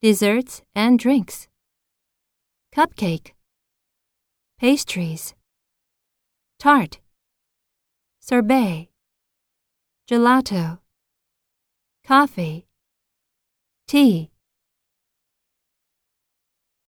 desserts and drinks, cupcake, pastries, tart, sorbet, gelato, coffee, tea,